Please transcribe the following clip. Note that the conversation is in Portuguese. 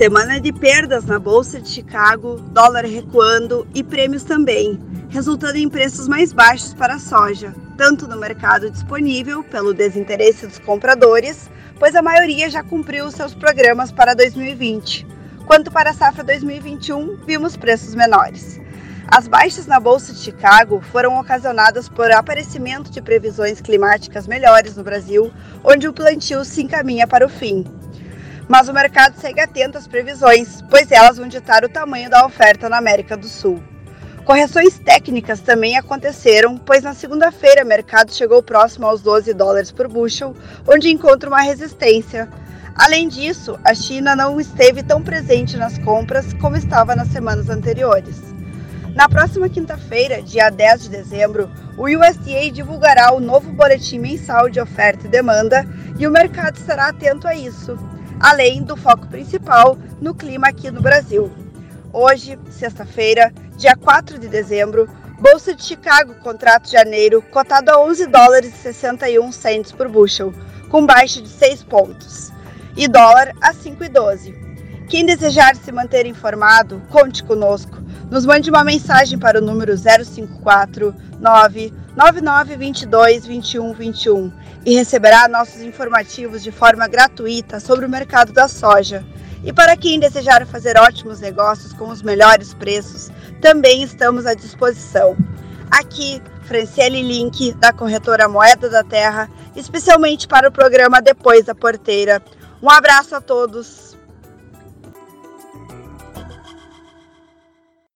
Semana de perdas na Bolsa de Chicago, dólar recuando e prêmios também, resultando em preços mais baixos para a soja, tanto no mercado disponível pelo desinteresse dos compradores, pois a maioria já cumpriu seus programas para 2020, quanto para a safra 2021, vimos preços menores. As baixas na Bolsa de Chicago foram ocasionadas por aparecimento de previsões climáticas melhores no Brasil, onde o plantio se encaminha para o fim mas o mercado segue atento às previsões, pois elas vão ditar o tamanho da oferta na América do Sul. Correções técnicas também aconteceram, pois na segunda-feira o mercado chegou próximo aos 12 dólares por bushel, onde encontra uma resistência. Além disso, a China não esteve tão presente nas compras como estava nas semanas anteriores. Na próxima quinta-feira, dia 10 de dezembro, o USDA divulgará o novo boletim mensal de oferta e demanda e o mercado estará atento a isso além do foco principal no clima aqui no Brasil. Hoje, sexta-feira, dia 4 de dezembro, Bolsa de Chicago, contrato de janeiro, cotado a 11 dólares e 61 centes por bushel, com baixa de 6 pontos, e dólar a 5,12. Quem desejar se manter informado, conte conosco. Nos mande uma mensagem para o número 054 99922 2121 e receberá nossos informativos de forma gratuita sobre o mercado da soja. E para quem desejar fazer ótimos negócios com os melhores preços, também estamos à disposição. Aqui, Franciele Link, da corretora Moeda da Terra, especialmente para o programa Depois da Porteira. Um abraço a todos.